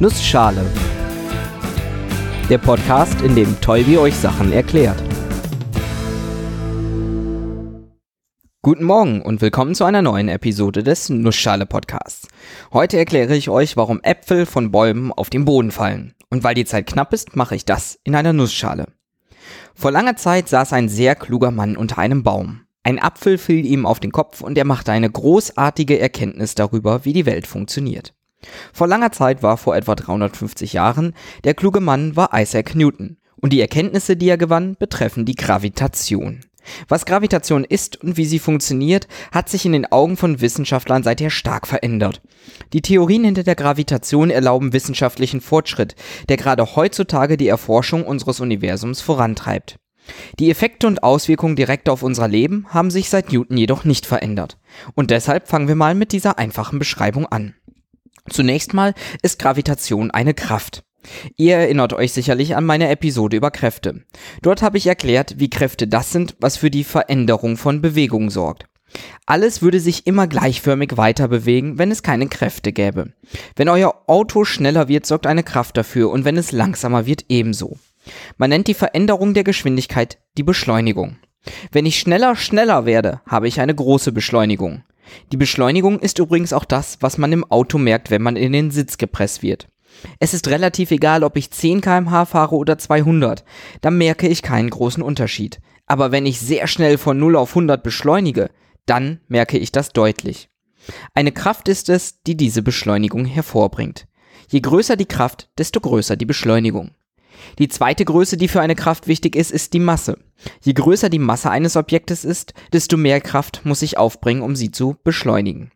Nussschale. Der Podcast, in dem Tolbi euch Sachen erklärt. Guten Morgen und willkommen zu einer neuen Episode des Nussschale Podcasts. Heute erkläre ich euch, warum Äpfel von Bäumen auf den Boden fallen. Und weil die Zeit knapp ist, mache ich das in einer Nussschale. Vor langer Zeit saß ein sehr kluger Mann unter einem Baum. Ein Apfel fiel ihm auf den Kopf und er machte eine großartige Erkenntnis darüber, wie die Welt funktioniert. Vor langer Zeit war vor etwa 350 Jahren, der kluge Mann war Isaac Newton und die Erkenntnisse, die er gewann, betreffen die Gravitation. Was Gravitation ist und wie sie funktioniert, hat sich in den Augen von Wissenschaftlern seither stark verändert. Die Theorien hinter der Gravitation erlauben wissenschaftlichen Fortschritt, der gerade heutzutage die Erforschung unseres Universums vorantreibt. Die Effekte und Auswirkungen direkt auf unser Leben haben sich seit Newton jedoch nicht verändert. Und deshalb fangen wir mal mit dieser einfachen Beschreibung an. Zunächst mal ist Gravitation eine Kraft. Ihr erinnert euch sicherlich an meine Episode über Kräfte. Dort habe ich erklärt, wie Kräfte das sind, was für die Veränderung von Bewegung sorgt. Alles würde sich immer gleichförmig weiter bewegen, wenn es keine Kräfte gäbe. Wenn euer Auto schneller wird, sorgt eine Kraft dafür und wenn es langsamer wird, ebenso. Man nennt die Veränderung der Geschwindigkeit die Beschleunigung. Wenn ich schneller schneller werde, habe ich eine große Beschleunigung. Die Beschleunigung ist übrigens auch das, was man im Auto merkt, wenn man in den Sitz gepresst wird. Es ist relativ egal, ob ich 10 km/h fahre oder 200, da merke ich keinen großen Unterschied. Aber wenn ich sehr schnell von 0 auf 100 beschleunige, dann merke ich das deutlich. Eine Kraft ist es, die diese Beschleunigung hervorbringt. Je größer die Kraft, desto größer die Beschleunigung. Die zweite Größe, die für eine Kraft wichtig ist, ist die Masse. Je größer die Masse eines Objektes ist, desto mehr Kraft muss ich aufbringen, um sie zu beschleunigen.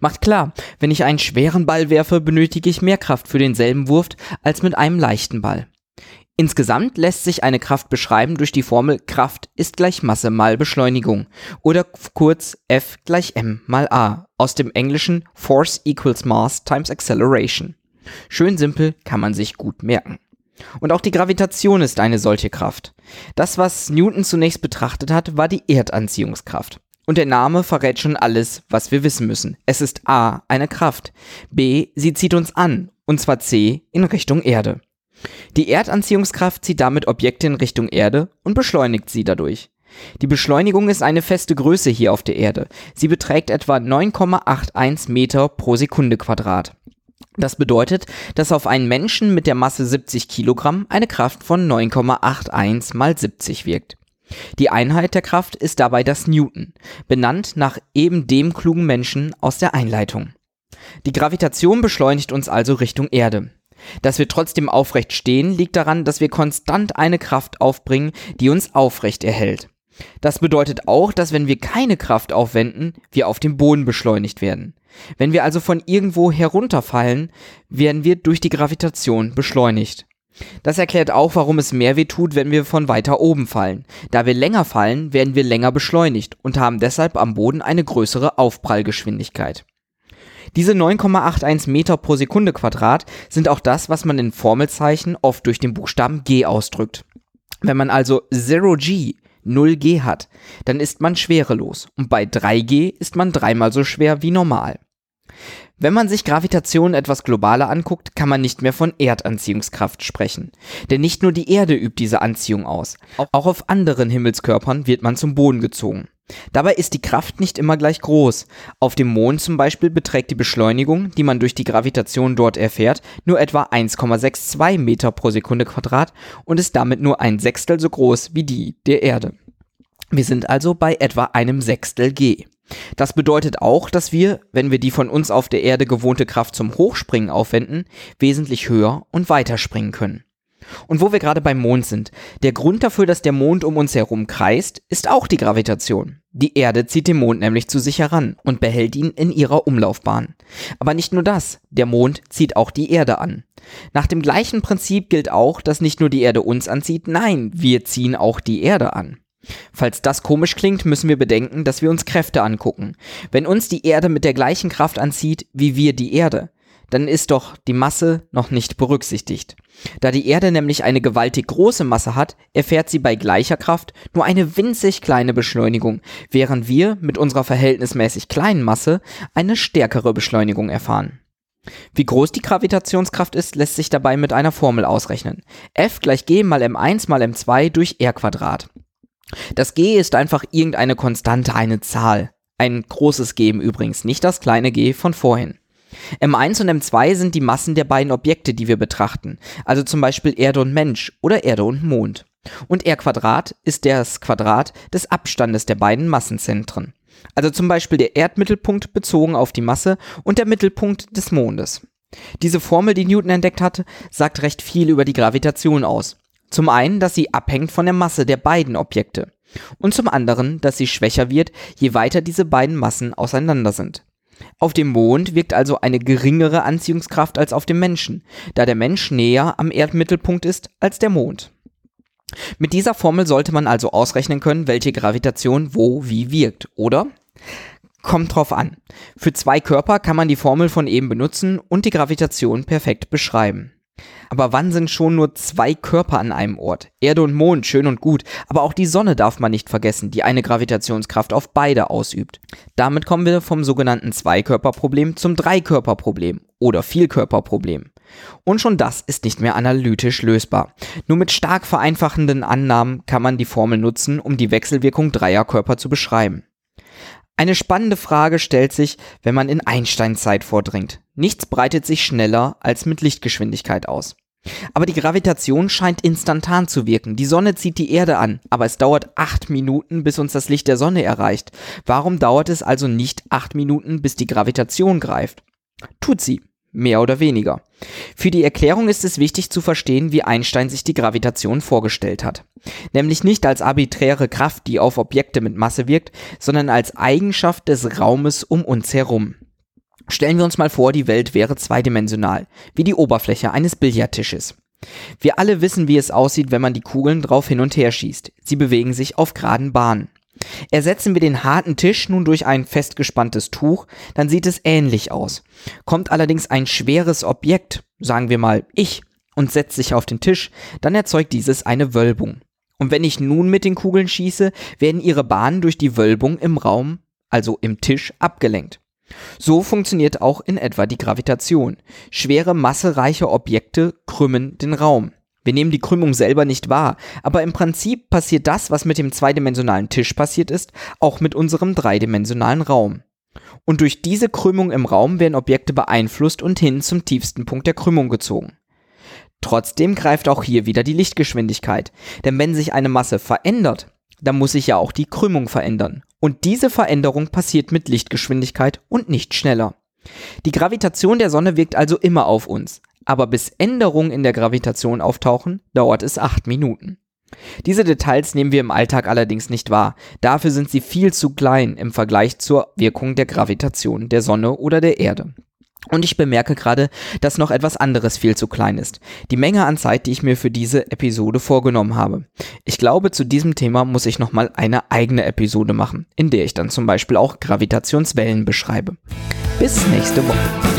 Macht klar, wenn ich einen schweren Ball werfe, benötige ich mehr Kraft für denselben Wurf als mit einem leichten Ball. Insgesamt lässt sich eine Kraft beschreiben durch die Formel Kraft ist gleich Masse mal Beschleunigung oder kurz F gleich m mal a aus dem englischen Force equals Mass times Acceleration. Schön simpel kann man sich gut merken. Und auch die Gravitation ist eine solche Kraft. Das, was Newton zunächst betrachtet hat, war die Erdanziehungskraft. Und der Name verrät schon alles, was wir wissen müssen. Es ist A, eine Kraft. B, sie zieht uns an. Und zwar C, in Richtung Erde. Die Erdanziehungskraft zieht damit Objekte in Richtung Erde und beschleunigt sie dadurch. Die Beschleunigung ist eine feste Größe hier auf der Erde. Sie beträgt etwa 9,81 Meter pro Sekunde Quadrat. Das bedeutet, dass auf einen Menschen mit der Masse 70 Kilogramm eine Kraft von 9,81 mal 70 wirkt. Die Einheit der Kraft ist dabei das Newton, benannt nach eben dem klugen Menschen aus der Einleitung. Die Gravitation beschleunigt uns also Richtung Erde. Dass wir trotzdem aufrecht stehen, liegt daran, dass wir konstant eine Kraft aufbringen, die uns aufrecht erhält. Das bedeutet auch, dass wenn wir keine Kraft aufwenden, wir auf dem Boden beschleunigt werden. Wenn wir also von irgendwo herunterfallen, werden wir durch die Gravitation beschleunigt. Das erklärt auch, warum es mehr weh tut, wenn wir von weiter oben fallen. Da wir länger fallen, werden wir länger beschleunigt und haben deshalb am Boden eine größere Aufprallgeschwindigkeit. Diese 9,81 Meter pro Sekunde Quadrat sind auch das, was man in Formelzeichen oft durch den Buchstaben G ausdrückt. Wenn man also 0G 0G hat, dann ist man schwerelos und bei 3G ist man dreimal so schwer wie normal. Wenn man sich Gravitation etwas globaler anguckt, kann man nicht mehr von Erdanziehungskraft sprechen. Denn nicht nur die Erde übt diese Anziehung aus, auch auf anderen Himmelskörpern wird man zum Boden gezogen. Dabei ist die Kraft nicht immer gleich groß. Auf dem Mond zum Beispiel beträgt die Beschleunigung, die man durch die Gravitation dort erfährt, nur etwa 1,62 Meter pro Sekunde Quadrat und ist damit nur ein Sechstel so groß wie die der Erde. Wir sind also bei etwa einem Sechstel G. Das bedeutet auch, dass wir, wenn wir die von uns auf der Erde gewohnte Kraft zum Hochspringen aufwenden, wesentlich höher und weiter springen können. Und wo wir gerade beim Mond sind, der Grund dafür, dass der Mond um uns herum kreist, ist auch die Gravitation. Die Erde zieht den Mond nämlich zu sich heran und behält ihn in ihrer Umlaufbahn. Aber nicht nur das, der Mond zieht auch die Erde an. Nach dem gleichen Prinzip gilt auch, dass nicht nur die Erde uns anzieht, nein, wir ziehen auch die Erde an. Falls das komisch klingt, müssen wir bedenken, dass wir uns Kräfte angucken. Wenn uns die Erde mit der gleichen Kraft anzieht wie wir die Erde, dann ist doch die Masse noch nicht berücksichtigt. Da die Erde nämlich eine gewaltig große Masse hat, erfährt sie bei gleicher Kraft nur eine winzig kleine Beschleunigung, während wir mit unserer verhältnismäßig kleinen Masse eine stärkere Beschleunigung erfahren. Wie groß die Gravitationskraft ist, lässt sich dabei mit einer Formel ausrechnen. F gleich G mal M1 mal M2 durch R Quadrat. Das G ist einfach irgendeine Konstante, eine Zahl. Ein großes G im Übrigens, nicht das kleine g von vorhin. M1 und M2 sind die Massen der beiden Objekte, die wir betrachten, also zum Beispiel Erde und Mensch oder Erde und Mond. Und R Quadrat ist das Quadrat des Abstandes der beiden Massenzentren. Also zum Beispiel der Erdmittelpunkt bezogen auf die Masse und der Mittelpunkt des Mondes. Diese Formel, die Newton entdeckt hatte, sagt recht viel über die Gravitation aus. Zum einen, dass sie abhängt von der Masse der beiden Objekte. Und zum anderen, dass sie schwächer wird, je weiter diese beiden Massen auseinander sind. Auf dem Mond wirkt also eine geringere Anziehungskraft als auf dem Menschen, da der Mensch näher am Erdmittelpunkt ist als der Mond. Mit dieser Formel sollte man also ausrechnen können, welche Gravitation wo wie wirkt, oder? Kommt drauf an. Für zwei Körper kann man die Formel von eben benutzen und die Gravitation perfekt beschreiben. Aber wann sind schon nur zwei Körper an einem Ort? Erde und Mond, schön und gut, aber auch die Sonne darf man nicht vergessen, die eine Gravitationskraft auf beide ausübt. Damit kommen wir vom sogenannten Zweikörperproblem zum Dreikörperproblem oder Vielkörperproblem. Und schon das ist nicht mehr analytisch lösbar. Nur mit stark vereinfachenden Annahmen kann man die Formel nutzen, um die Wechselwirkung dreier Körper zu beschreiben. Eine spannende Frage stellt sich, wenn man in Einsteins Zeit vordringt. Nichts breitet sich schneller als mit Lichtgeschwindigkeit aus. Aber die Gravitation scheint instantan zu wirken. Die Sonne zieht die Erde an, aber es dauert acht Minuten, bis uns das Licht der Sonne erreicht. Warum dauert es also nicht acht Minuten, bis die Gravitation greift? Tut sie, mehr oder weniger. Für die Erklärung ist es wichtig zu verstehen, wie Einstein sich die Gravitation vorgestellt hat. Nämlich nicht als arbiträre Kraft, die auf Objekte mit Masse wirkt, sondern als Eigenschaft des Raumes um uns herum. Stellen wir uns mal vor, die Welt wäre zweidimensional, wie die Oberfläche eines Billardtisches. Wir alle wissen, wie es aussieht, wenn man die Kugeln drauf hin und her schießt. Sie bewegen sich auf geraden Bahnen. Ersetzen wir den harten Tisch nun durch ein festgespanntes Tuch, dann sieht es ähnlich aus. Kommt allerdings ein schweres Objekt, sagen wir mal ich, und setzt sich auf den Tisch, dann erzeugt dieses eine Wölbung. Und wenn ich nun mit den Kugeln schieße, werden ihre Bahnen durch die Wölbung im Raum, also im Tisch, abgelenkt. So funktioniert auch in etwa die Gravitation. Schwere, massereiche Objekte krümmen den Raum. Wir nehmen die Krümmung selber nicht wahr, aber im Prinzip passiert das, was mit dem zweidimensionalen Tisch passiert ist, auch mit unserem dreidimensionalen Raum. Und durch diese Krümmung im Raum werden Objekte beeinflusst und hin zum tiefsten Punkt der Krümmung gezogen. Trotzdem greift auch hier wieder die Lichtgeschwindigkeit, denn wenn sich eine Masse verändert, dann muss sich ja auch die Krümmung verändern. Und diese Veränderung passiert mit Lichtgeschwindigkeit und nicht schneller. Die Gravitation der Sonne wirkt also immer auf uns, aber bis Änderungen in der Gravitation auftauchen, dauert es acht Minuten. Diese Details nehmen wir im Alltag allerdings nicht wahr, dafür sind sie viel zu klein im Vergleich zur Wirkung der Gravitation der Sonne oder der Erde. Und ich bemerke gerade, dass noch etwas anderes viel zu klein ist. Die Menge an Zeit, die ich mir für diese Episode vorgenommen habe. Ich glaube, zu diesem Thema muss ich nochmal eine eigene Episode machen, in der ich dann zum Beispiel auch Gravitationswellen beschreibe. Bis nächste Woche.